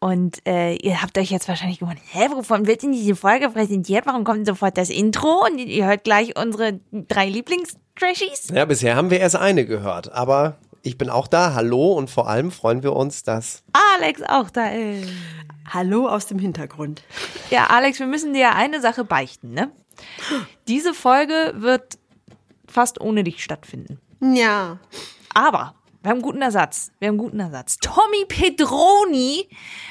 Und äh, ihr habt euch jetzt wahrscheinlich gewundert, hä, wovon wird denn diese Folge präsentiert? Warum kommt sofort das Intro? Und ihr hört gleich unsere drei Lieblings-Trashies? Ja, bisher haben wir erst eine gehört, aber ich bin auch da. Hallo und vor allem freuen wir uns, dass Alex auch da ist. Hallo aus dem Hintergrund. Ja, Alex, wir müssen dir eine Sache beichten, ne? Diese Folge wird fast ohne dich stattfinden. Ja. Aber wir haben einen guten Ersatz. Wir haben einen guten Ersatz. Tommy Pedroni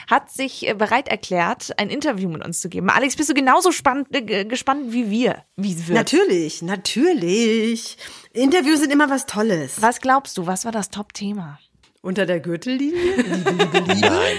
hat sich äh, bereit erklärt, ein Interview mit uns zu geben. Alex, bist du genauso spannend, äh, gespannt wie wir, wie es wird? Natürlich, natürlich. Interviews sind immer was Tolles. Was glaubst du, was war das Top-Thema? Unter der Gürtellinie? Liebe, liebe, liebe. Nein.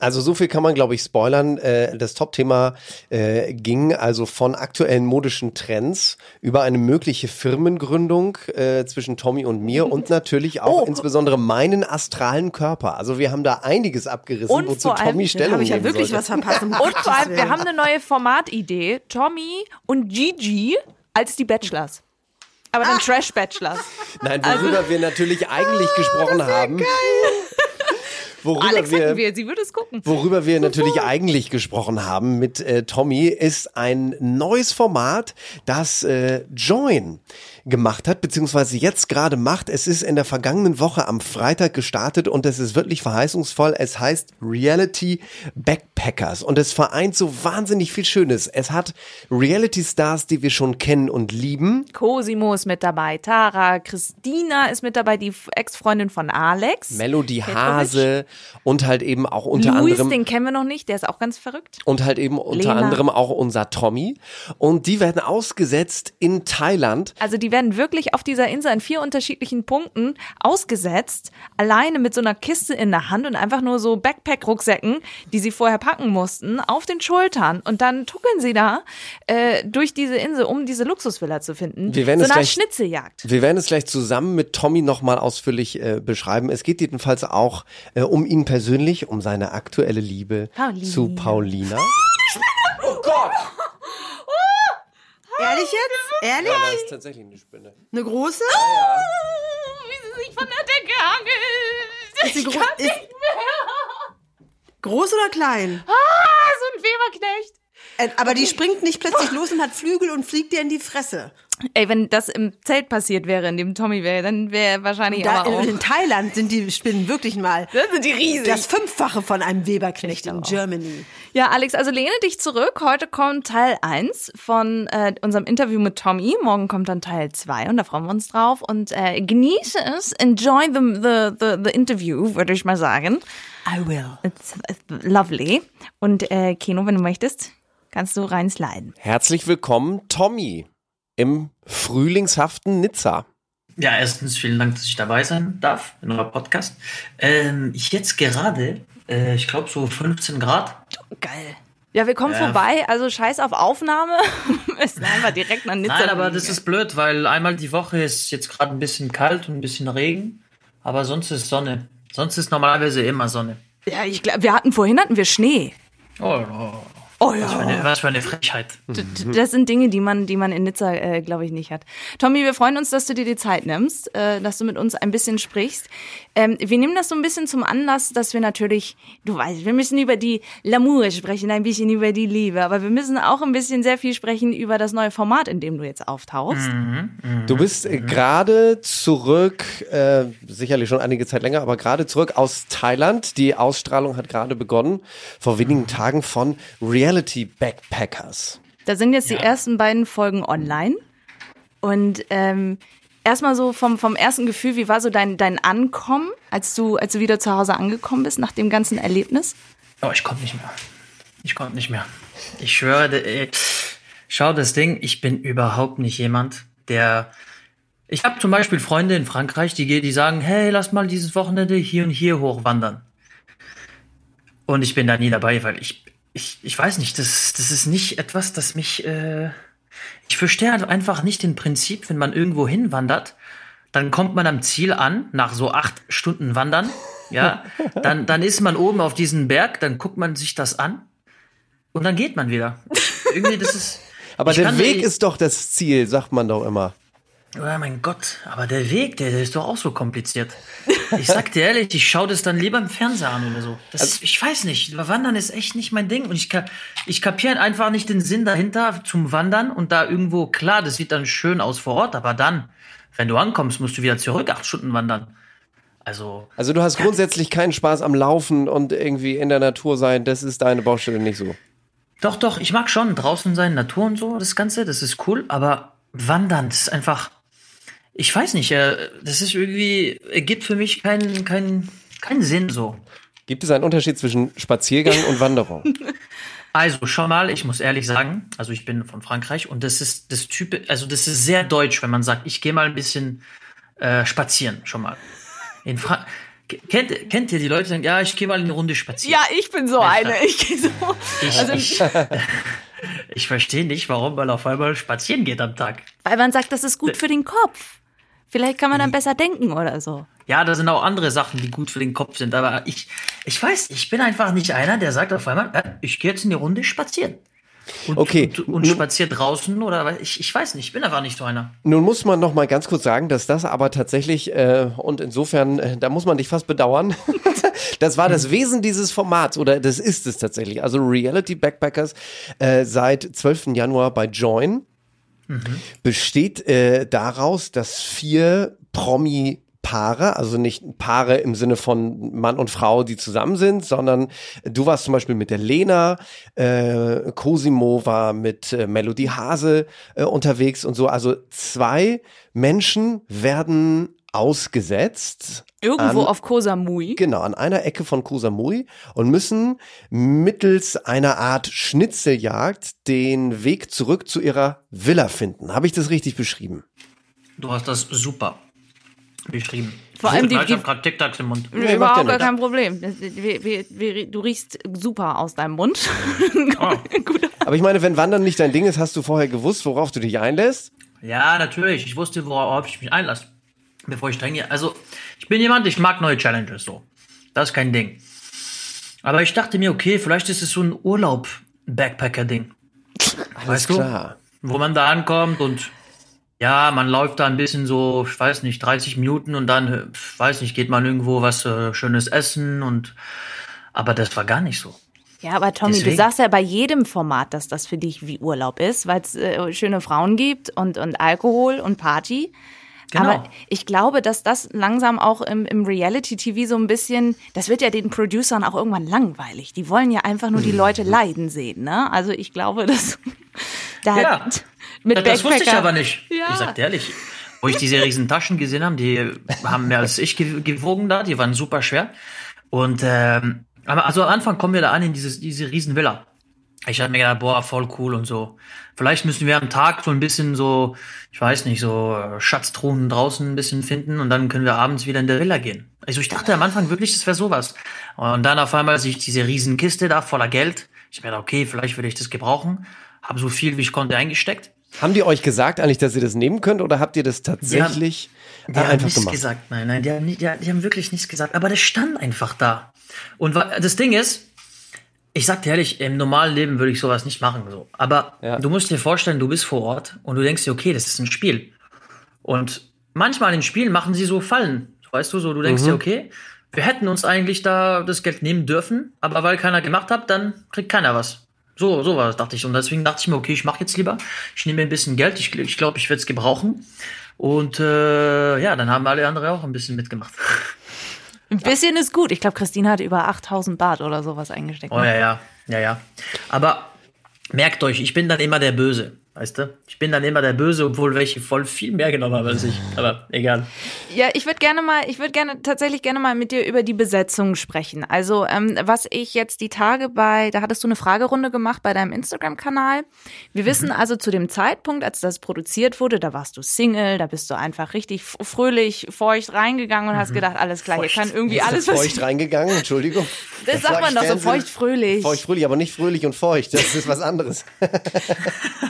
Also so viel kann man, glaube ich, spoilern. Äh, das Top-Thema äh, ging also von aktuellen modischen Trends über eine mögliche Firmengründung äh, zwischen Tommy und mir und natürlich auch Oh. insbesondere meinen astralen Körper. Also wir haben da einiges abgerissen, Und wozu vor allem- Tommy Da Stellung habe ich ja nehmen wirklich sollte. was verpasst. um Und vor allem, wir haben eine neue Formatidee. Tommy und Gigi als die Bachelors. Aber dann Trash-Bachelors. Nein, Also- worüber wir natürlich eigentlich gesprochen haben. Worüber Alex wir, wir, sie würde es gucken. Worüber wir natürlich eigentlich gesprochen haben mit äh, Tommy, ist ein neues Format, das äh, Join gemacht hat, beziehungsweise jetzt gerade macht. Es ist in der vergangenen Woche am Freitag gestartet und es ist wirklich verheißungsvoll. Es heißt Reality Backpackers und es vereint so wahnsinnig viel Schönes. Es hat Reality Stars, die wir schon kennen und lieben. Cosimo ist mit dabei, Tara, Christina ist mit dabei, die Ex-Freundin von Alex. Melody. Hase und halt eben auch unter Luis, anderem den kennen wir noch nicht, der ist auch ganz verrückt. und halt eben unter Lena. anderem auch unser Tommy. Und die werden ausgesetzt in Thailand. Also die werden wirklich auf dieser Insel an vier unterschiedlichen Punkten ausgesetzt, alleine mit so einer Kiste in der Hand und einfach nur so Backpack-Rucksäcken, die sie vorher packen mussten, auf den Schultern. Und dann tuckeln sie da äh, durch diese Insel, um diese Luxusvilla zu finden. Wir werden so es gleich- Schnitzeljagd. Wir werden es gleich zusammen mit Tommy nochmal ausführlich äh, beschreiben. Es geht jedenfalls auch äh, um ihn persönlich, um seine aktuelle Liebe Paulina. zu Paulina. Ehrlich jetzt? Ehrlich? das ist tatsächlich eine Spinne. Eine große? Wie sie sich von der Decke hangelt. Ist sie Ich gro- kann ist- nicht mehr. Groß oder klein? Ah, so ein Weberknecht. Äh, Aber die springt nicht plötzlich los und hat Flügel und fliegt dir in die Fresse. Ey, wenn das im Zelt passiert wäre, in dem Tommy wäre, dann wäre wahrscheinlich Da, aber auch... in Thailand sind die Spinnen wirklich mal Das sind die riesig. das Fünffache von einem Weberknecht in. Germany. Ja, Alex, also lehne dich zurück. Heute kommt Teil 1 von äh, unserem Interview mit Tommy. Morgen kommt dann Teil 2 und da freuen wir uns drauf. Und äh, genieße es, enjoy the, the, the, the interview, würde ich mal sagen. I will. It's, it's lovely. Und äh, Keno, wenn du möchtest, kannst du reinsliden. Herzlich willkommen, Tommy, im frühlingshaften Nizza. Ja, erstens vielen Dank, dass ich dabei sein darf in eurem Podcast. Ähm, ich jetzt gerade, äh, ich glaube so 15 Grad. Geil. Ja, wir kommen Ja. vorbei, also scheiß auf Aufnahme. Wir müssen einfach direkt nach Nizza. Nein, aber das ist blöd, weil einmal die Woche ist jetzt gerade ein bisschen kalt und ein bisschen Regen, aber sonst ist Sonne. Sonst ist normalerweise immer Sonne. Ja, ich glaube, wir hatten vorhin hatten wir Schnee. Oh, oh. Oh Was, für eine, was für eine Frechheit. D- Das sind Dinge, die man, die man in Nizza, äh, glaube ich, nicht hat. Tommy, wir freuen uns, dass du dir die Zeit nimmst, äh, dass du mit uns ein bisschen sprichst. Ähm, wir nehmen das so ein bisschen zum Anlass, dass wir natürlich, du weißt, wir müssen über die L'amour sprechen, ein bisschen über die Liebe, aber wir müssen auch ein bisschen sehr viel sprechen über das neue Format, in dem du jetzt auftauchst. Du bist äh, gerade zurück, äh, sicherlich schon einige Zeit länger, aber gerade zurück aus Thailand. Die Ausstrahlung hat gerade begonnen, vor wenigen Tagen von Reality Backpackers. Da sind jetzt Ja. die ersten beiden Folgen online. Und ähm, erstmal so vom, vom ersten Gefühl, wie war so dein, dein Ankommen, als du, als du wieder zu Hause angekommen bist nach dem ganzen Erlebnis? Oh, ich konnte nicht mehr. Ich konnte nicht mehr. Ich schwöre, äh, schau das Ding, ich bin überhaupt nicht jemand, der. Ich habe zum Beispiel Freunde in Frankreich, die, gehen- die sagen, hey, lass mal dieses Wochenende hier und hier hochwandern. Und ich bin da nie dabei, weil ich, ich, ich weiß nicht, das, das ist nicht etwas, das mich, äh, Ich verstehe halt einfach nicht den Prinzip, wenn man irgendwo hinwandert, dann kommt man am Ziel an, nach so acht Stunden Wandern, ja, dann, dann ist man oben auf diesem Berg, dann guckt man sich das an und dann geht man wieder. Irgendwie, das ist. Aber der Weg ist doch das Ziel, sagt man doch immer. Oh mein Gott, aber der Weg, der, der ist doch auch so kompliziert. Ich sag dir ehrlich, ich schaue das dann lieber im Fernseher an oder so. Das, Also ich weiß nicht, Wandern ist echt nicht mein Ding. Und ich, ich kapiere einfach nicht den Sinn dahinter zum Wandern und da irgendwo, klar, das sieht dann schön aus vor Ort, aber dann, wenn du ankommst, musst du wieder zurück, acht Stunden wandern. Also, Also du hast grundsätzlich keinen Spaß am Laufen und irgendwie in der Natur sein. Das ist deine Baustelle nicht so. doch, doch, ich mag schon draußen sein, Natur und so, das Ganze, das ist cool, aber Wandern, das ist einfach, ich weiß nicht, äh, das ist irgendwie, ergibt für mich keinen, keinen, keinen Sinn so. Gibt es einen Unterschied zwischen Spaziergang und Wanderung? Also schon mal, ich muss ehrlich sagen, also ich bin von Frankreich und das ist das Typ, also das ist sehr deutsch, wenn man sagt, ich gehe mal ein bisschen äh, spazieren, schon mal. In Fra kennt, kennt ihr die Leute, die sagen, ja, ich gehe mal eine Runde spazieren. Ja, ich bin so eine. Ich gehe so. Also, Ich, ich verstehe nicht, warum man auf einmal spazieren geht am Tag. weil man sagt, das ist gut für den Kopf. Vielleicht kann man dann besser denken oder so. Ja, da sind auch andere Sachen, die gut für den Kopf sind, aber ich, ich weiß, ich bin einfach nicht einer, der sagt auf einmal, äh, ich gehe jetzt in die Runde spazieren. Und, Okay. Und, und spaziert draußen oder ich, ich weiß nicht, ich bin einfach nicht so einer. Nun muss man noch mal ganz kurz sagen, dass das aber tatsächlich äh, und insofern, äh, da muss man dich fast bedauern. das war das Wesen dieses Formats oder das ist es tatsächlich. Also Reality Backpackers äh, seit 12. Januar bei Join besteht äh, daraus, dass vier Promi Paare, also nicht Paare im Sinne von Mann und Frau, die zusammen sind, sondern du warst zum Beispiel mit der Lena, äh, Cosimo war mit äh, Melody Hase äh, unterwegs und so. Also zwei Menschen werden ausgesetzt Irgendwo An- auf Koh Samui. Genau, an einer Ecke von Koh Samui und müssen mittels einer Art Schnitzeljagd den Weg zurück zu ihrer Villa finden. Habe ich das richtig beschrieben? Du hast das super beschrieben. Vor allem die- ich die- habe gerade TikToks im Mund. Nee, Überhaupt gar kein Problem. Das- wir- wir- wir- Du riechst super aus deinem Mund. Oh. Aber ich meine, wenn Wandern nicht dein Ding ist, hast du vorher gewusst, worauf du dich einlässt? Ja, natürlich. Ich wusste, worauf ich mich einlasse, bevor ich trainiere. Also, ich bin jemand, ich mag neue Challenges so. Das ist kein Ding. Aber ich dachte mir, okay, vielleicht ist es so ein Urlaub-Backpacker-Ding. Weißt du? Klar. Wo man da ankommt und ja, man läuft da ein bisschen so, ich weiß nicht, 30 Minuten und dann, ich weiß nicht, geht man irgendwo was äh, Schönes essen und aber das war gar nicht so. Ja, aber Tommy, du Deswegen. sagst ja bei jedem Format, dass das für dich wie Urlaub ist, weil es äh, schöne Frauen gibt und, und Alkohol und Party. Genau. Aber ich glaube, dass das langsam auch im, im Reality-TV so ein bisschen, das wird ja den Producern auch irgendwann langweilig. Die wollen ja einfach nur die Leute leiden sehen, ne? Also ich glaube, dass da Ja. mit das, das wusste ich aber nicht. Ja. Ich sag ehrlich. Wo ich diese riesen Taschen gesehen habe, die haben mehr als ich ge- gewogen da, die waren super schwer. Und ähm, aber also am Anfang kommen wir da an in dieses, diese riesen Villa. Ich habe mir gedacht, boah, voll cool und so. Vielleicht müssen wir am Tag so ein bisschen so, ich weiß nicht, so äh, Schatztruhen draußen ein bisschen finden und dann können wir abends wieder in der Villa gehen. Also ich dachte am Anfang wirklich, das wäre sowas. Und dann auf einmal sehe ich diese riesen Kiste da voller Geld. Ich hab mir gedacht, okay, vielleicht würde ich das gebrauchen. Habe so viel wie ich konnte eingesteckt. Haben die euch gesagt eigentlich, dass ihr das nehmen könnt oder habt ihr das tatsächlich Die äh, haben einfach nichts gemacht? gesagt, nein, nein, die haben, nicht, die, die haben wirklich nichts gesagt, aber das stand einfach da. Und das Ding ist, ich sag dir ehrlich, im normalen Leben würde ich sowas nicht machen, so. Aber Ja. du musst dir vorstellen, du bist vor Ort und du denkst dir, okay, das ist ein Spiel. Und manchmal in Spielen machen sie so Fallen, weißt du, so, du Mhm. denkst dir, okay, wir hätten uns eigentlich da das Geld nehmen dürfen, aber weil keiner gemacht hat, dann kriegt keiner was. So, so war das, dachte ich. Und deswegen dachte ich mir, okay, ich mache jetzt lieber. Ich nehme mir ein bisschen Geld. Ich, ich glaube, ich werde es gebrauchen. Und äh, ja, dann haben alle anderen auch ein bisschen mitgemacht. Ein bisschen ist gut. Ich glaube, Christine hat über 8000 Baht oder sowas eingesteckt. Oh ja, ja, ja, ja. Aber merkt euch, ich bin dann immer der Böse, weißt du? Ich bin dann immer der Böse, obwohl welche voll viel mehr genommen haben als ich. Aber egal. Ja, ich würde gerne mal, ich würde gerne tatsächlich gerne mal mit dir über die Besetzung sprechen. Also ähm, was ich jetzt die Tage bei, da hattest du eine Fragerunde gemacht bei deinem Instagram-Kanal. Wir wissen also zu dem Zeitpunkt, als das produziert wurde, da warst du Single, da bist du einfach richtig fröhlich, feucht reingegangen und hast gedacht, alles klar, hier kann irgendwie Ist alles das passieren. feucht reingegangen? Entschuldigung. Das sagt man doch so, feucht fröhlich. Feucht fröhlich, aber nicht fröhlich und feucht. Das ist was anderes.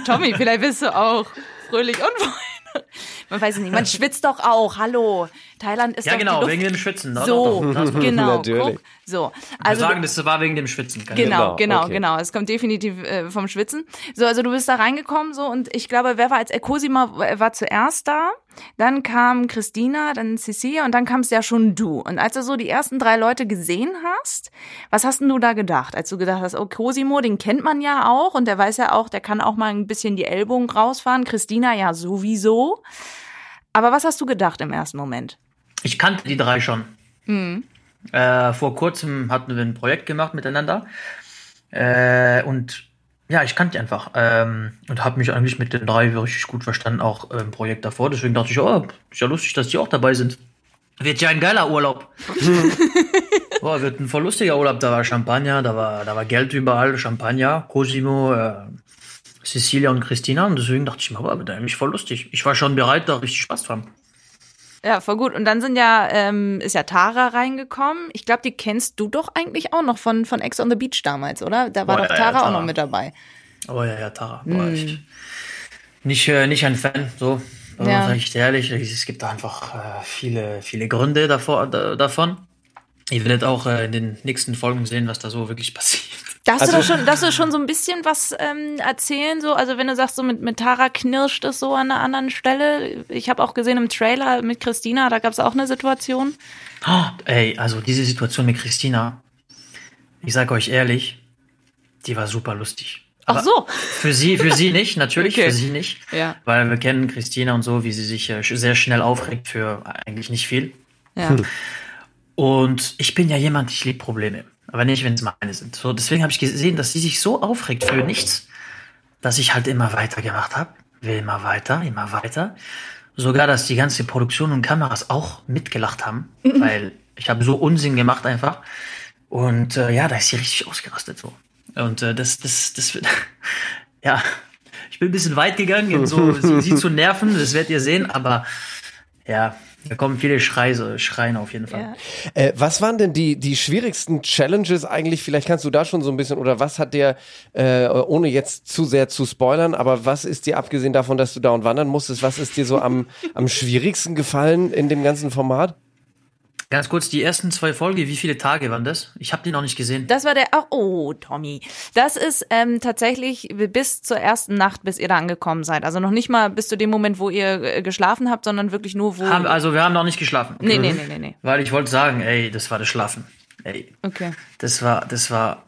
Tommy, Tommy, vielleicht bist du auch fröhlich und. Man weiß es nicht. Man schwitzt doch auch. Hallo. Thailand ist Ja, doch die genau, Luft wegen dem Schwitzen. Doch, so, doch, doch, genau. Natürlich. Guck. So, Wir also sagen, das war wegen dem Schwitzen. Genau, Genau, genau, okay. genau. Es kommt definitiv äh, vom Schwitzen. So, also du bist da reingekommen so und ich glaube, wer war als äh, Cosima war zuerst da, dann kam Christina, dann Cecilia und dann kamst ja schon du. Und als du so die ersten drei Leute gesehen hast, was hast denn du da gedacht? Als du gedacht hast, oh Cosimo, den kennt man ja auch und der weiß ja auch, der kann auch mal ein bisschen die Ellbogen rausfahren. Christina ja sowieso. Aber was hast du gedacht im ersten Moment? Ich kannte die drei schon. Äh, vor kurzem hatten wir ein Projekt gemacht miteinander. Äh, und ja, ich kannte die einfach. Ähm, und habe mich eigentlich mit den drei richtig gut verstanden, auch im Projekt davor. Deswegen dachte ich, oh, ist ja lustig, dass die auch dabei sind. Wird ja ein geiler Urlaub. Boah, wird ein voll lustiger Urlaub. Da war Champagner, da war, da war Geld überall, Champagner, Cosimo, äh, Cecilia und Christina. Und deswegen dachte ich mir, boah, wird eigentlich voll lustig. Ich war schon bereit, da richtig Spaß zu haben. Ja, voll gut. Und dann sind ja, ähm, ist ja Tara reingekommen. Ich glaube, die kennst du doch eigentlich auch noch von, von Ex on the Beach damals, oder? Da war Boah, doch ja, ja, Tara auch Tara. noch mit dabei. Oh ja, ja, Tara. Boah, ich, nicht, äh, nicht ein Fan, so. Ja. Ja. Sag ich dir ehrlich, es gibt da einfach äh, viele, viele Gründe davor, da, davon. Ihr werdet auch äh, in den nächsten Folgen sehen, was da so wirklich passiert. Darfst, Also- du da schon, darfst du schon so ein bisschen was ähm, erzählen? So? Also wenn du sagst, so mit, mit Tara knirscht es so an einer anderen Stelle. Ich habe auch gesehen im Trailer mit Christina, da gab es auch eine Situation. Oh, ey, also diese Situation mit Christina, ich sage euch ehrlich, die war super lustig. Ach Aber so. Für sie, für sie nicht, natürlich, Okay. für sie nicht. Ja. Weil wir kennen Christina und so, wie sie sich äh, sehr schnell aufregt für eigentlich nicht viel. Ja. Und ich bin ja jemand, ich liebe Probleme. Aber nicht, wenn es meine sind. So, deswegen habe ich gesehen, dass sie sich so aufregt für nichts, dass ich halt immer weitergemacht habe. Will immer weiter, immer weiter. Sogar, dass die ganze Produktion und Kameras auch mitgelacht haben, weil ich habe so Unsinn gemacht einfach. Und äh, ja, da ist sie richtig ausgerastet so. Und äh, das, das, das wird, ja, ich bin ein bisschen weit gegangen, in so sie, sie zu nerven, das werdet ihr sehen, aber ja, da kommen viele Schreie, Schreien auf jeden Fall. Ja. Äh, was waren denn die, die schwierigsten Challenges eigentlich? Vielleicht kannst du da schon so ein bisschen, oder was hat dir, äh, ohne jetzt zu sehr zu spoilern, aber was ist dir, abgesehen davon, dass du da und wandern musstest, was ist dir so am, am schwierigsten gefallen in dem ganzen Format? Ganz kurz, die ersten zwei Folgen, wie viele Tage waren das? Ich habe die noch nicht gesehen. Das war der, ach, oh, Tommy. Das ist ähm, tatsächlich bis zur ersten Nacht, bis ihr da angekommen seid. Also noch nicht mal bis zu dem Moment, wo ihr äh, geschlafen habt, sondern wirklich nur, wo. Haben, also wir haben noch nicht geschlafen. nee, nee, nee, nee, nee. Weil ich wollte sagen, ey, das war das Schlafen. Ey, Okay. das war, das war.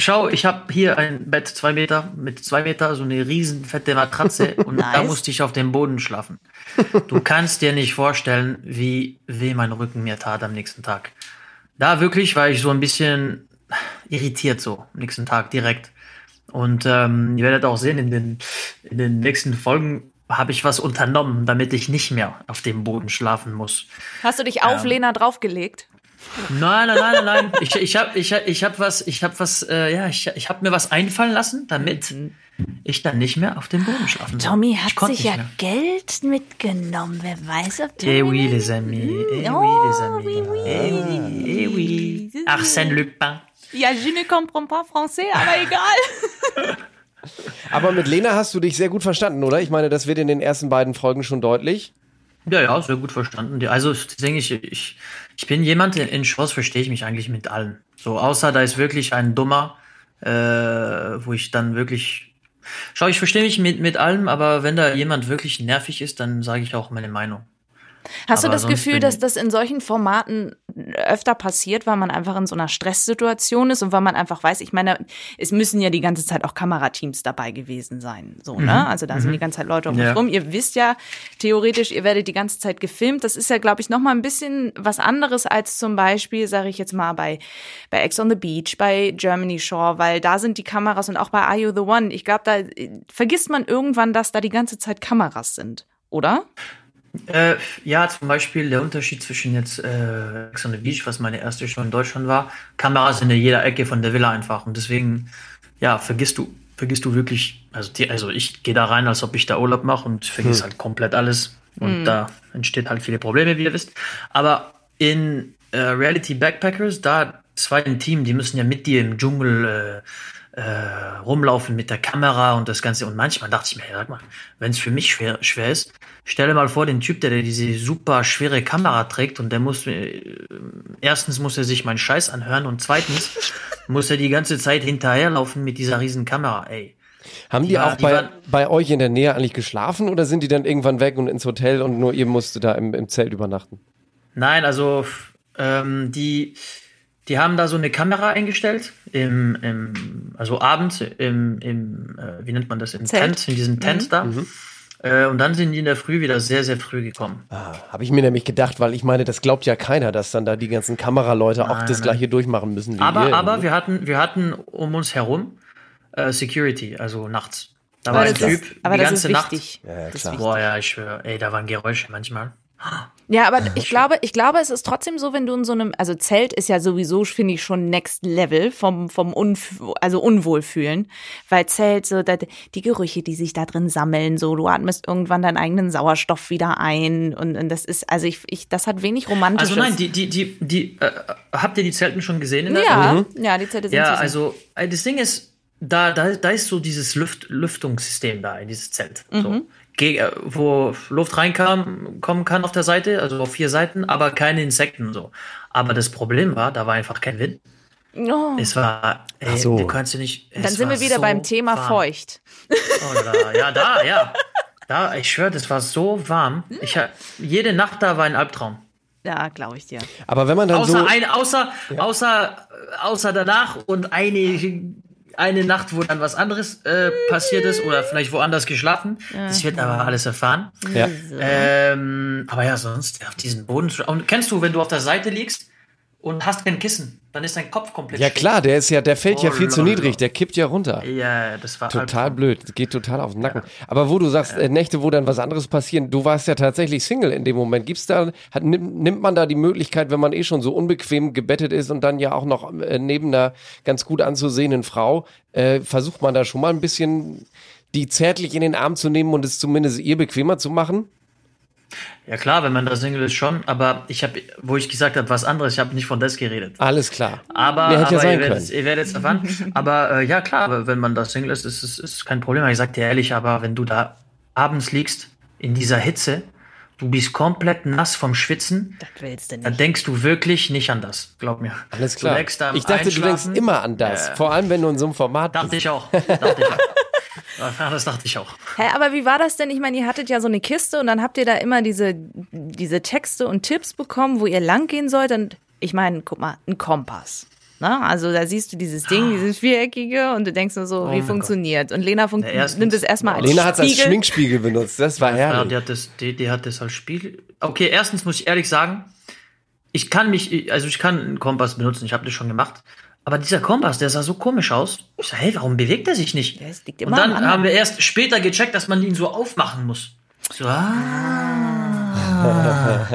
Schau, ich habe hier ein Bett zwei Meter mit zwei Meter, so eine riesen fette Matratze und da Nice. musste ich auf dem Boden schlafen. Du kannst dir nicht vorstellen, wie weh mein Rücken mir tat am nächsten Tag. Da wirklich war ich so ein bisschen irritiert so am nächsten Tag direkt. Und ähm, ihr werdet auch sehen, in den, in den nächsten Folgen habe ich was unternommen, damit ich nicht mehr auf dem Boden schlafen muss. Hast du dich auf Lena draufgelegt? Nein, nein, nein, nein, nein. Ich, ich habe ich, hab- ich hab was, ich habe was, äh, ja, ich, ich habe mir was einfallen lassen, damit ich dann nicht mehr auf dem Boden schlafen soll. Tommy hat sich ja mehr. Geld mitgenommen. Wer weiß, ob Eh Tommy oui, les amis. Eh Oh, oui, les amis. oui, oui. Eh oui, eh oui. Arsène Lupin. Ja, je ne comprends pas français, aber egal. Aber mit Lena hast du dich sehr gut verstanden, oder? Ich meine, das wird in den ersten beiden Folgen schon deutlich. Ja, ja, sehr gut verstanden. Also, denke ich, ich, ich bin jemand, in- Shows verstehe ich mich eigentlich mit allen. So, außer da ist wirklich ein Dummer, äh, wo ich dann wirklich. Schau, ich verstehe mich mit, mit allem, aber wenn da jemand wirklich nervig ist, dann sage ich auch meine Meinung. Hast du Aber das sonst Gefühl, dass das in solchen Formaten öfter passiert, weil man einfach in so einer Stresssituation ist und weil man einfach weiß, ich meine, es müssen ja die ganze Zeit auch Kamerateams dabei gewesen sein, so, ne? Also da sind die ganze Zeit Leute um Ja. rum. Ihr wisst ja theoretisch, ihr werdet die ganze Zeit gefilmt. Das ist ja, glaube ich, noch mal ein bisschen was anderes als zum Beispiel, sage ich jetzt mal bei bei Ex on the Beach, bei Germany Shore, weil da sind die Kameras und auch bei Are You the One. Ich glaube, da äh, vergisst man irgendwann, dass da die ganze Zeit Kameras sind, oder? Äh, ja, zum Beispiel der Unterschied zwischen jetzt äh, Ex on the Beach, was meine erste Show in Deutschland war, Kameras in jeder Ecke von der Villa einfach. Und deswegen, ja, vergisst du, vergisst du wirklich, also, die, also ich gehe da rein, als ob ich da Urlaub mache und vergiss halt komplett alles. Und da entsteht halt viele Probleme, wie ihr wisst. Aber in äh, Reality Backpackers, da zwei im Team, die müssen ja mit dir im Dschungel äh, äh, rumlaufen mit der Kamera und das Ganze. Und manchmal dachte ich mir, hey, sag mal, wenn es für mich schwer, schwer ist, stelle mal vor, den Typ, der, diese super schwere Kamera trägt und der muss, äh, erstens muss er sich meinen Scheiß anhören und zweitens muss er die ganze Zeit hinterherlaufen mit dieser riesen Kamera, ey. Haben die, Die war- auch die bei, waren- bei euch in der Nähe eigentlich geschlafen oder sind die dann irgendwann weg und ins Hotel und nur ihr musstet da im, im Zelt übernachten? Nein, also ähm, die, die haben da so eine Kamera eingestellt, im, im, also abends im, im äh, wie nennt man das, im Zelt. Tent, in diesem Tent da. Äh, und dann sind die in der Früh wieder sehr, sehr früh gekommen. Ah, Habe ich mir nämlich gedacht, weil ich meine, das glaubt ja keiner, dass dann da die ganzen Kameraleute auch Nein, das nein. gleiche durchmachen müssen wie Aber, ihr. aber wir hatten, wir hatten um uns herum äh, Security, also nachts. Da Aber war ein ist- Typ aber die ganze Nacht. ja, Boah, ja, ich schwöre, ey, da waren Geräusche manchmal. Ja, aber ich glaube, ich glaube, es ist trotzdem so, wenn du in so einem, also Zelt ist ja sowieso, finde ich, schon Next Level vom, vom Unf also Unwohlfühlen. Weil Zelt, so, da, die Gerüche, die sich da drin sammeln, so, du atmest irgendwann deinen eigenen Sauerstoff wieder ein und, und das ist, also ich, ich, das hat wenig Romantisches. Also nein, die, die, die, die, äh, habt ihr die Zelten schon gesehen in der ja, ja, die Zelte sind Ja, also äh, das Ding ist, da, da, da ist so dieses Lüft, Lüftungssystem da in dieses Zelt. Mhm. So. Äh, wo Luft reinkam, kommen kann auf der Seite, also auf vier Seiten, aber keine Insekten so. Aber das Problem war, da war einfach kein Wind. oh, Es war, ey, Ach so. du kannst du nicht. dann sind wir wieder so beim Thema warm. feucht. Oh, da, ja, da, ja. Da, ich schwöre, das war so warm. Ich, jede Nacht da war ein Albtraum. Ja, glaube ich dir. Aber wenn man dann Außer, so. ein, außer, außer, außer danach und eine, eine Nacht, wo dann was anderes äh, passiert ist oder vielleicht woanders geschlafen. Das wird aber alles erfahren. ja. Ähm, aber ja, sonst auf diesen Boden. Und kennst du, wenn du auf der Seite liegst und hast kein Kissen, dann ist dein Kopf komplett ja schräg. klar, der ist ja, der fällt ja Oh, viel zu lala. niedrig, der kippt ja runter. Ja, das war Total Albtraum. blöd, geht total auf den Nacken. Aber wo du sagst, äh, Nächte, wo dann was anderes passieren, du warst ja tatsächlich Single in dem Moment. Gibt's da, hat, nimmt, nimmt man da die Möglichkeit, wenn man eh schon so unbequem gebettet ist und dann ja auch noch äh, neben einer ganz gut anzusehenden Frau, äh, versucht man da schon mal ein bisschen die zärtlich in den Arm zu nehmen und es zumindest ihr bequemer zu machen? Ja klar, wenn man da Single ist schon, aber ich habe, wo ich gesagt habe, was anderes, ich habe nicht von das geredet. Alles klar. Aber, Nee, hätte ja aber sein ihr, werdet, ihr werdet es erfahren. aber äh, ja, klar, aber wenn man da Single ist, ist es ist kein Problem. Ich sag dir ehrlich, aber wenn du da abends liegst, in dieser Hitze, du bist komplett nass vom Schwitzen, Das willst du dann denkst du wirklich nicht an das. Glaub mir. Alles Du klar. legst da Ich dachte, du denkst immer an das. Vor allem, wenn du in so einem Format Dachte bist. ich auch. Dachte ich auch. Ja, das dachte ich auch. Hä, aber wie war das denn? Ich meine, ihr hattet ja so eine Kiste und dann habt ihr da immer diese, diese Texte und Tipps bekommen, wo ihr lang gehen sollt. Und ich meine, guck mal, ein Kompass. Ne? Also da siehst du dieses Ding, dieses Viereckige und du denkst nur so, wie Ah. Oh mein funktioniert. Und Lena fun Ja, erstens- nimmt es erstmal als Lena hat es als Spiegel. Schminkspiegel benutzt. Das war Ja, herrlich. die hat das, die, die hat das als Spiel. Okay, erstens muss ich ehrlich sagen, ich kann mich, also ich kann einen Kompass benutzen, ich habe das schon gemacht. Aber dieser Kompass, der sah so komisch aus. Ich sag, hey, warum bewegt er sich nicht? Und dann haben wir erst später gecheckt, dass man ihn so aufmachen muss. So, ah.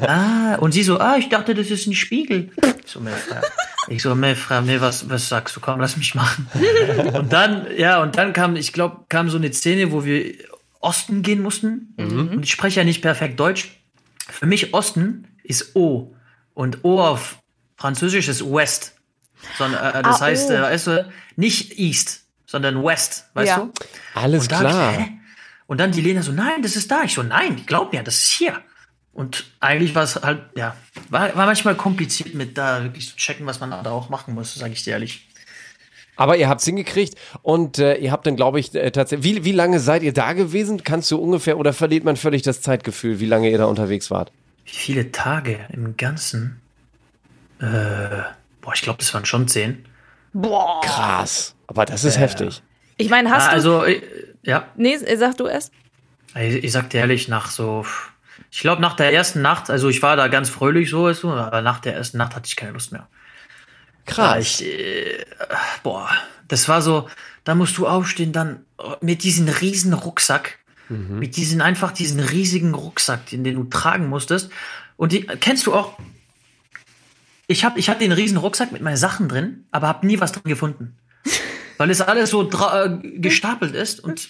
ah. Und sie so, ah, ich dachte, das ist ein Spiegel. Ich so, Melfra. Ich so, Melfra, nee, was, was sagst du? Komm, lass mich machen. Und dann, ja, und dann kam, ich glaube, kam so eine Szene, wo wir Osten gehen mussten. Und ich spreche ja nicht perfekt Deutsch. Für mich Osten ist O. Und O auf Französisch ist West. Sondern, äh, das Ah, heißt, O. äh, weißt du, nicht East, sondern West, weißt Ja. du? Alles Und ich, klar. hä? Und dann die Lena so, nein, das ist da. Ich so, nein, glaub mir, das ist hier. Und eigentlich war es halt, ja, war, war manchmal kompliziert mit da wirklich zu checken, was man da auch machen muss, sage ich dir ehrlich. Aber ihr habt's hingekriegt und äh, ihr habt dann, glaube ich, äh, tatsächlich. Wie, wie lange seid ihr da gewesen? Kannst du ungefähr oder verliert man völlig das Zeitgefühl, wie lange ihr da unterwegs wart? Wie viele Tage im Ganzen? Äh, boah, ich glaube, das waren schon zehn. Boah. Krass. Aber das ist heftig. Ich meine, hast Ah, du. also, äh, ja, nee, sag du es. ich, ich sag dir ehrlich, nach so, ich glaube, nach der ersten Nacht, also ich war da ganz fröhlich so, weißt du, aber nach der ersten Nacht hatte ich keine Lust mehr. Krass. ich, äh, boah, das war so, da musst du aufstehen, dann äh, mit diesem riesen Rucksack, mit diesen einfach diesen riesigen Rucksack, den, den du tragen musstest. Und die kennst du auch? Ich hab, ich hatte den riesen Rucksack mit meinen Sachen drin, aber hab nie was drin gefunden, weil es alles so äh, gestapelt ist und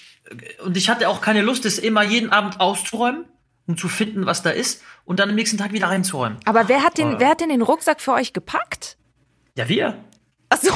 und ich hatte auch keine Lust, es immer jeden Abend auszuräumen, um zu finden, was da ist und dann am nächsten Tag wieder reinzuräumen. Aber wer hat den, wer hat denn den Rucksack für euch gepackt? Ja, wir. Ach so.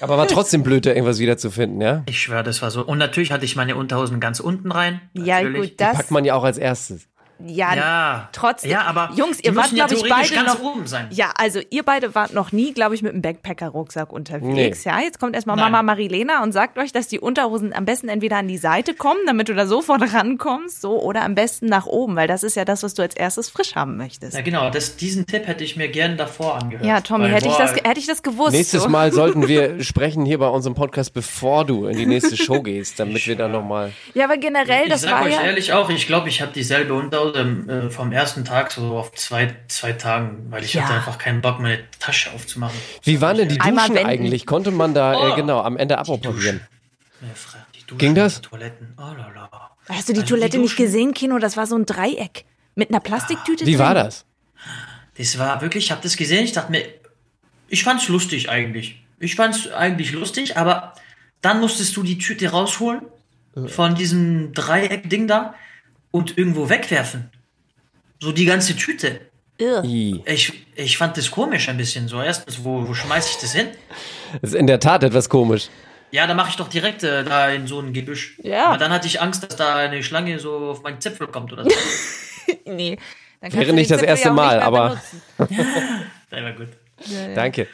Aber war trotzdem blöd, da irgendwas wiederzufinden, ja? Ich schwöre, das war so. Und natürlich hatte ich meine Unterhosen ganz unten rein. Ja, natürlich. gut, das. Packt man ja auch als erstes. Ja, Ja. trotzdem. Ja, aber Jungs, die ihr wart, müssen ja glaube ich, beide ganz noch. oben sein. Ja, also ihr beide wart noch nie, glaube ich, mit einem Backpacker-Rucksack unterwegs. Nee. Ja, jetzt kommt erstmal Nein. Mama Marilena und sagt euch, dass die Unterhosen am besten entweder an die Seite kommen, damit du da sofort rankommst, so, oder am besten nach oben, weil das ist ja das, was du als erstes frisch haben möchtest. Ja, genau. Das, diesen Tipp hätte ich mir gern davor angehört. Ja, Tommy, Weil, hätte ich, das, hätte ich das gewusst. Nächstes so. Mal sollten wir sprechen hier bei unserem Podcast, bevor du in die nächste Show gehst, damit wir dann nochmal. Ja, aber generell, Ich das sag war euch ja. ehrlich auch, ich glaube, ich habe dieselbe Unterhose ähm, äh, vom ersten Tag so auf zwei, zwei Tagen, weil ich Ja. hatte einfach keinen Bock, meine Tasche aufzumachen. Wie waren denn die Duschen eigentlich? Konnte man da, äh, Oh. genau, am Ende aboperieren? Ja, die Ging das? Die Toiletten. Oh, lala. Hast du die Also Toilette nicht Duschen- gesehen, Kino? Das war so ein Dreieck mit einer Plastiktüte Wie drin. war das? Das war wirklich, ich habe das gesehen, ich dachte mir, ich fand's lustig eigentlich. Ich fand's eigentlich lustig, aber dann musstest du die Tüte rausholen von diesem Dreieck-Ding da und irgendwo wegwerfen. So die ganze Tüte. Ich, ich fand das komisch ein bisschen. So erstens, wo, wo schmeiß ich das hin? Das ist in der Tat etwas komisch. Ja, da mache ich doch direkt äh, da in so ein Gebüsch. Ja. Aber dann hatte ich Angst, dass da eine Schlange so auf meinen Zipfel kommt oder so. Nee. Wäre nicht das Zipfel erste ja Mal, aber- das war gut. Danke.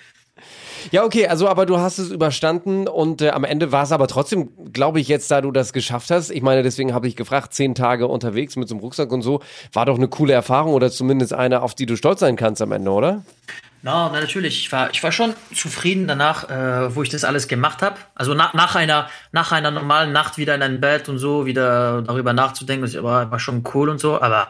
Ja, okay, also aber du hast es überstanden und äh, am Ende war es aber trotzdem, glaube ich, jetzt, da du das geschafft hast. Ich meine, deswegen habe ich gefragt, zehn Tage unterwegs mit so einem Rucksack und so, war doch eine coole Erfahrung oder zumindest eine, auf die du stolz sein kannst am Ende, oder? Na, na natürlich. Ich war, ich war schon zufrieden danach, äh, wo ich das alles gemacht habe. Also na, nach einer, nach einer normalen Nacht wieder in ein Bett und so, wieder darüber nachzudenken, das war, war schon cool und so. Aber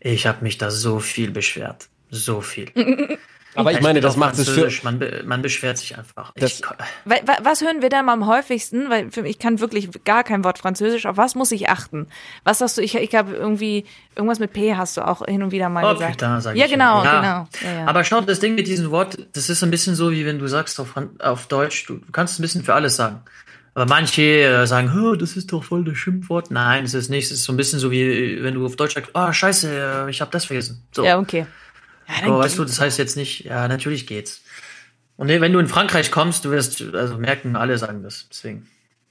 ich habe mich da so viel beschwert, so viel. Aber ich meine, das macht es für. Man, be- man beschwert sich einfach. Das- ich, Wa- wa- Was hören wir dann am häufigsten? Weil für mich, ich kann wirklich gar kein Wort Französisch. Auf was muss ich achten? Was hast du? Ich, ich habe irgendwie irgendwas mit P hast du auch hin und wieder mal Oh, gesagt. putain, sag ja, ich genau, immer. genau. Ja, ja. Aber schau, das Ding mit diesem Wort, das ist ein bisschen so, wie wenn du sagst auf, auf Deutsch, du, du kannst ein bisschen für alles sagen. Aber manche äh, sagen, "Hö, das ist doch voll das Schimpfwort. Nein, es ist nicht. Es ist so ein bisschen so, wie äh, wenn du auf Deutsch sagst, oh, scheiße, äh, ich habe das vergessen. So. ja, okay. Ja, Aber weißt du, das heißt jetzt nicht, ja, natürlich geht's. Und wenn du in Frankreich kommst, du wirst also merken, alle sagen das. Deswegen.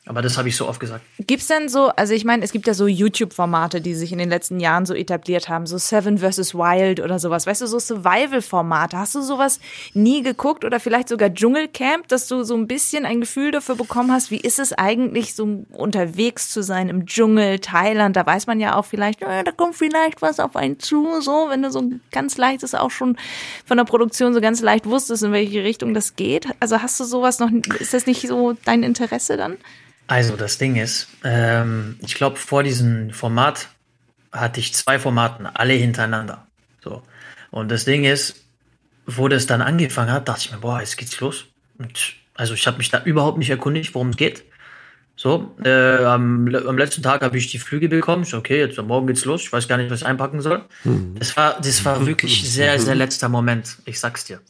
Aber das habe ich so oft gesagt. Gibt's denn so, also ich meine, es gibt ja so YouTube-Formate, die sich in den letzten Jahren so etabliert haben, so Seven vs. Wild oder sowas, weißt du, so Survival-Formate. Hast du sowas nie geguckt oder vielleicht sogar Dschungelcamp, dass du so ein bisschen ein Gefühl dafür bekommen hast, wie ist es eigentlich, so unterwegs zu sein im Dschungel, Thailand, da weiß man ja auch vielleicht, ja, da kommt vielleicht was auf einen zu, so, wenn du so ganz leicht ist auch schon von der Produktion so ganz leicht wusstest, in welche Richtung das geht. Also hast du sowas noch, ist das nicht so dein Interesse dann? Also das Ding ist, ähm, ich glaube, vor diesem Format hatte ich zwei Formaten, alle hintereinander. So. Und das Ding ist, wo das dann angefangen hat, dachte ich mir, boah, jetzt geht's los. Und also ich habe mich da überhaupt nicht erkundigt, worum es geht. So, äh, am, am letzten Tag habe ich die Flüge bekommen. Ich so, okay, jetzt morgen geht's los. Ich weiß gar nicht, was ich einpacken soll. Das war, das war wirklich sehr, sehr letzter Moment. Ich sag's dir.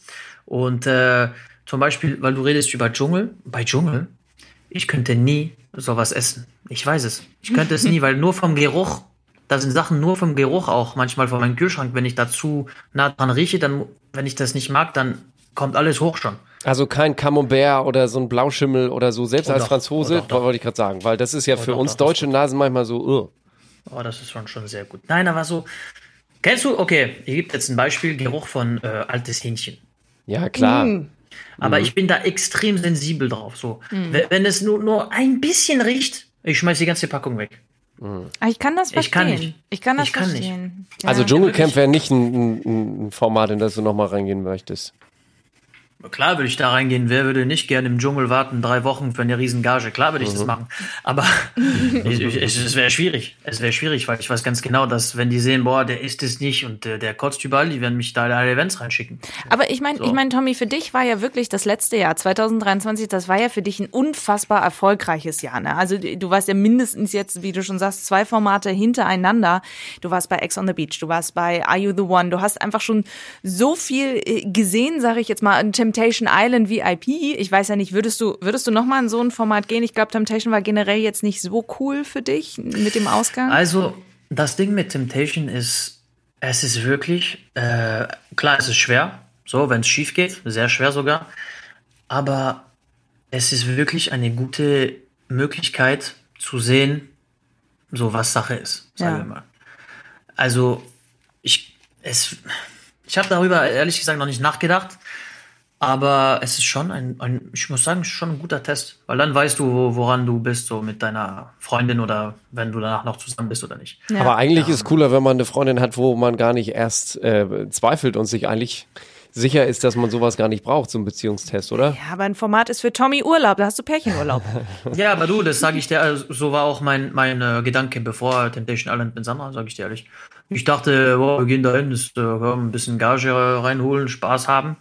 Und äh, zum Beispiel, weil du redest über Dschungel. Bei Dschungel, ich könnte nie sowas essen. Ich weiß es. Ich könnte es nie, weil nur vom Geruch, da sind Sachen nur vom Geruch auch manchmal von meinem Kühlschrank. Wenn ich dazu nah dran rieche, dann, wenn ich das nicht mag, dann kommt alles hoch schon. Also kein Camembert oder so ein Blauschimmel oder so, selbst Oh, als doch. Franzose, Oh, doch, doch. wollte ich gerade sagen, weil das ist ja für doch, uns deutsche Nasen manchmal so, uh. Oh, das ist schon, schon sehr gut. Nein, aber so. Kennst du, okay, hier gibt jetzt ein Beispiel, Geruch von äh, altes Hähnchen. ja klar. Aber ich bin da extrem sensibel drauf. So, wenn, wenn es nur, nur ein bisschen riecht, ich schmeiß die ganze Packung weg. Ah, Ich kann das verstehen. Ich kann nicht. Ich kann das Ich kann nicht. verstehen. Ja. Also Dschungelcamp wäre nicht ein, ein, ein Format, in das du nochmal reingehen möchtest. Klar würde ich da reingehen. Wer würde nicht gerne im Dschungel warten, drei Wochen für eine riesen Gage? Klar würde ich das machen. Aber ich, ich, es, es wäre schwierig. Es wäre schwierig, weil ich weiß ganz genau, dass wenn die sehen, boah, der isst es nicht und äh, der kotzt überall, die werden mich da in alle Events reinschicken. Aber ich meine, So. ich meine, Tommy, für dich war ja wirklich das letzte Jahr 2023, das war ja für dich ein unfassbar erfolgreiches Jahr. Ne? Also du warst ja mindestens jetzt, wie du schon sagst, zwei Formate hintereinander. Du warst bei Ex on the Beach, du warst bei Are You the One. Du hast einfach schon so viel äh, gesehen, sage ich jetzt mal, in Temptation Island VIP. Ich weiß ja nicht, würdest du, würdest du noch mal in so ein Format gehen? Ich glaube, Temptation war generell jetzt nicht so cool für dich mit dem Ausgang. Also, das Ding mit Temptation ist, es ist wirklich, äh, klar, es ist schwer, so, wenn es schief geht, sehr schwer sogar, aber es ist wirklich eine gute Möglichkeit zu sehen, so was Sache ist, sagen Ja. wir mal. Also ich, es, ich habe darüber ehrlich gesagt noch nicht nachgedacht, aber es ist schon ein, ein, ich muss sagen, schon ein guter Test, weil dann weißt du, wo, woran du bist, so mit deiner Freundin oder wenn du danach noch zusammen bist oder nicht. Ja. Aber eigentlich ist cooler, wenn man eine Freundin hat, wo man gar nicht erst äh, zweifelt und sich eigentlich sicher ist, dass man sowas gar nicht braucht, so ein Beziehungstest, oder? Ja, aber ein Format ist für Tommy Urlaub, da hast du Pärchenurlaub. Ja, aber du, das sage ich dir, also, so war auch mein, mein äh, Gedanke bevor Temptation Island mit Sandra, sage ich dir ehrlich. Ich dachte, wow, wir gehen dahin, das, äh, ein bisschen Gage reinholen, Spaß haben.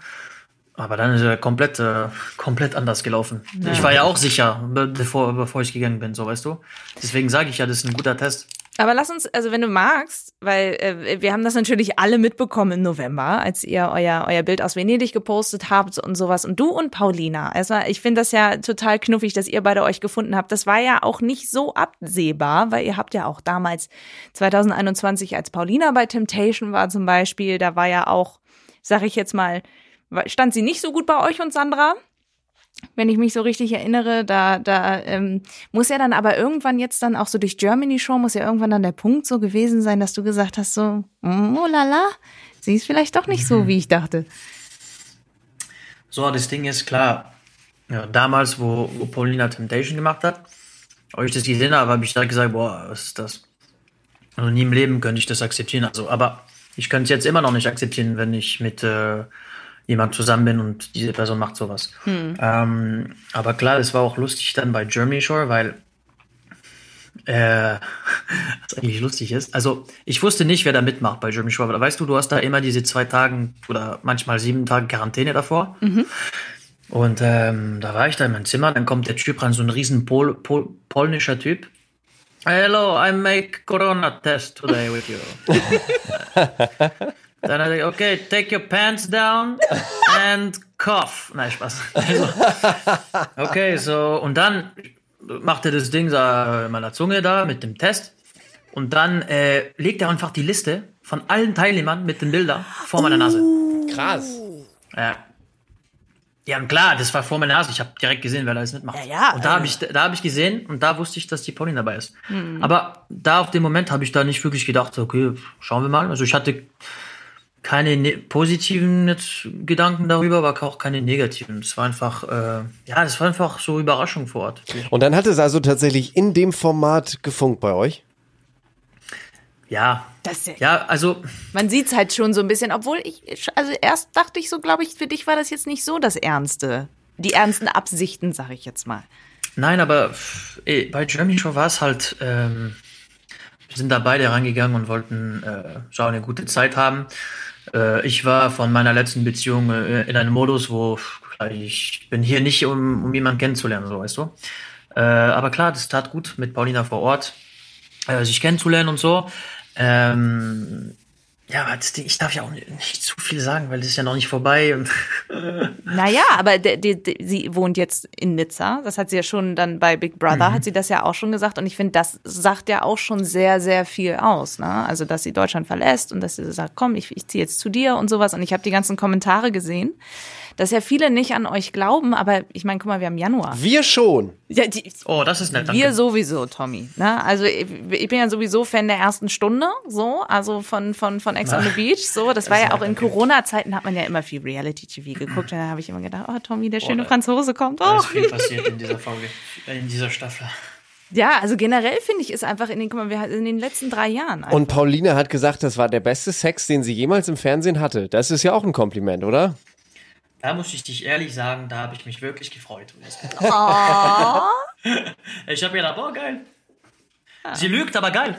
Aber dann ist er komplett, äh, komplett anders gelaufen. Ich war ja auch sicher, be bevor, bevor ich gegangen bin, so weißt du. Deswegen sage ich ja, das ist ein guter Test. Aber lass uns, also wenn du magst, weil äh, wir haben das natürlich alle mitbekommen im November, als ihr euer, euer Bild aus Venedig gepostet habt und sowas. Und du und Paulina, also ich finde das ja total knuffig, dass ihr beide euch gefunden habt. Das war ja auch nicht so absehbar, weil ihr habt ja auch damals 2021, als Paulina bei Temptation war zum Beispiel, da war ja auch, sag ich jetzt mal, stand sie nicht so gut bei euch und Sandra wenn ich mich so richtig erinnere, da, da ähm, muss ja dann aber irgendwann jetzt dann auch so durch Germany Show, muss ja irgendwann dann der Punkt so gewesen sein, dass du gesagt hast, so, mm, oh la la, sie ist vielleicht doch nicht so, wie ich dachte. So, das Ding ist klar. Ja, damals, wo, wo Paulina Temptation gemacht hat, ob ich das gesehen habe, habe ich da gesagt, boah, was ist das? Also nie im Leben könnte ich das akzeptieren. Also, aber ich könnte es jetzt immer noch nicht akzeptieren, wenn ich mit äh, jemand zusammen bin und diese Person macht sowas. Ähm, aber klar, es war auch lustig dann bei Germany Shore, weil äh, was eigentlich lustig ist. Also, ich wusste nicht, wer da mitmacht bei Germany Shore. Aber weißt du, du hast da immer diese zwei Tagen oder manchmal sieben Tage Quarantäne davor. Und ähm, da war ich da in meinem Zimmer, dann kommt der Typ rein, so ein riesen Pol Pol polnischer Typ. Hello, I make Corona test today with you. dann hat er okay, take your pants down and cough. Nein, Spaß. Also, okay, so, und dann macht er das Ding so in meiner Zunge da mit dem Test. Und dann äh, legt er einfach die Liste von allen Teilnehmern mit den Bildern vor meiner Nase. Krass. Ja. Ja, klar, das war vor meiner Nase. Ich habe direkt gesehen, wer da alles mitmacht. Ja, ja, Und da habe ich, da habe ich gesehen und da wusste ich, dass die Pauline dabei ist. Aber da auf dem Moment habe ich da nicht wirklich gedacht, okay, schauen wir mal. Also ich hatte keine ne positiven jetzt Gedanken darüber, aber auch keine negativen. Es war einfach, äh, ja, das war einfach so Überraschung vor Ort. Und dann hat es also tatsächlich in dem Format gefunkt bei euch? Ja, Das ja, ja, also man sieht's halt schon so ein bisschen, obwohl ich, also erst dachte ich so, glaube ich, für dich war das jetzt nicht so das Ernste. Die ernsten Absichten, sag ich jetzt mal. Nein, aber pff, eh, bei Germany Show war es halt, ähm, wir sind da beide rangegangen und wollten äh, so eine gute Zeit haben. Äh, ich war von meiner letzten Beziehung äh, in einem Modus, wo ich bin hier nicht, um, um jemanden kennenzulernen, so weißt du. Äh, aber klar, das tat gut mit Paulina vor Ort, äh, sich kennenzulernen und so. Ähm, ja, aber das Ding, ich darf ja auch nicht, zu viel sagen, weil das ist ja noch nicht vorbei. Naja, aber de, de, de, sie wohnt jetzt in Nizza. Das hat sie ja schon dann bei Big Brother, hat sie das ja auch schon gesagt. Und ich finde, das sagt ja auch schon sehr, sehr viel aus. Ne? Also, dass sie Deutschland verlässt und dass sie sagt, komm, ich, ich ziehe jetzt zu dir und sowas. Und ich habe die ganzen Kommentare gesehen, dass ja viele nicht an euch glauben. Aber ich meine, guck mal, wir haben Januar. Wir schon. Ja, die, oh, das ist nett. Danke. wir sowieso, Tommy. Ne? Also ich, ich bin ja sowieso Fan der ersten Stunde, so, also von von von Ex on the Beach. So, das war ja auch in Corona-Zeiten hat man ja immer viel Reality-TV geguckt. Und da habe ich immer gedacht, oh Tommy, der schöne da- Franzose kommt. Da Oh. ist viel passiert in dieser Folge, in dieser Staffel. Ja, also generell finde ich ist einfach in den, guck mal, wir in den letzten drei Jahren. einfach- Und Pauline hat gesagt, das war der beste Sex, den sie jemals im Fernsehen hatte. Das ist ja auch ein Kompliment, oder? Da muss ich dich ehrlich sagen, da habe ich mich wirklich gefreut. Oh. Ich habe gedacht, oh geil. Sie lügt, aber geil.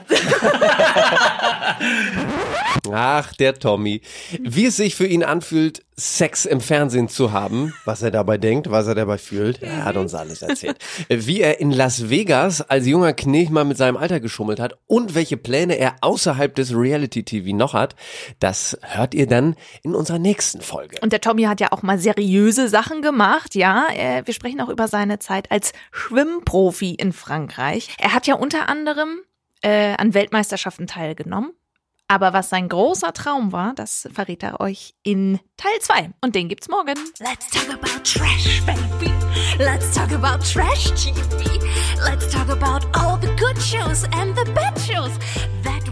Ach, der Tommy. Wie es sich für ihn anfühlt, Sex im Fernsehen zu haben, was er dabei denkt, was er dabei fühlt, er hat uns alles erzählt. Wie er in Las Vegas als junger Knech mal mit seinem Alter geschummelt hat und welche Pläne er außerhalb des Reality-TV noch hat, das hört ihr dann in unserer nächsten Folge. Und der Tommy hat ja auch mal seriöse Sachen gemacht, ja. Wir sprechen auch über seine Zeit als Schwimmprofi in Frankreich. Er hat ja unter anderem äh, an Weltmeisterschaften teilgenommen. Aber was sein großer Traum war, das verrät er euch in Teil 2. Und den gibt's morgen. Let's talk about trash, baby. Let's talk about trash TV. Let's talk about all the good shows and the bad shows that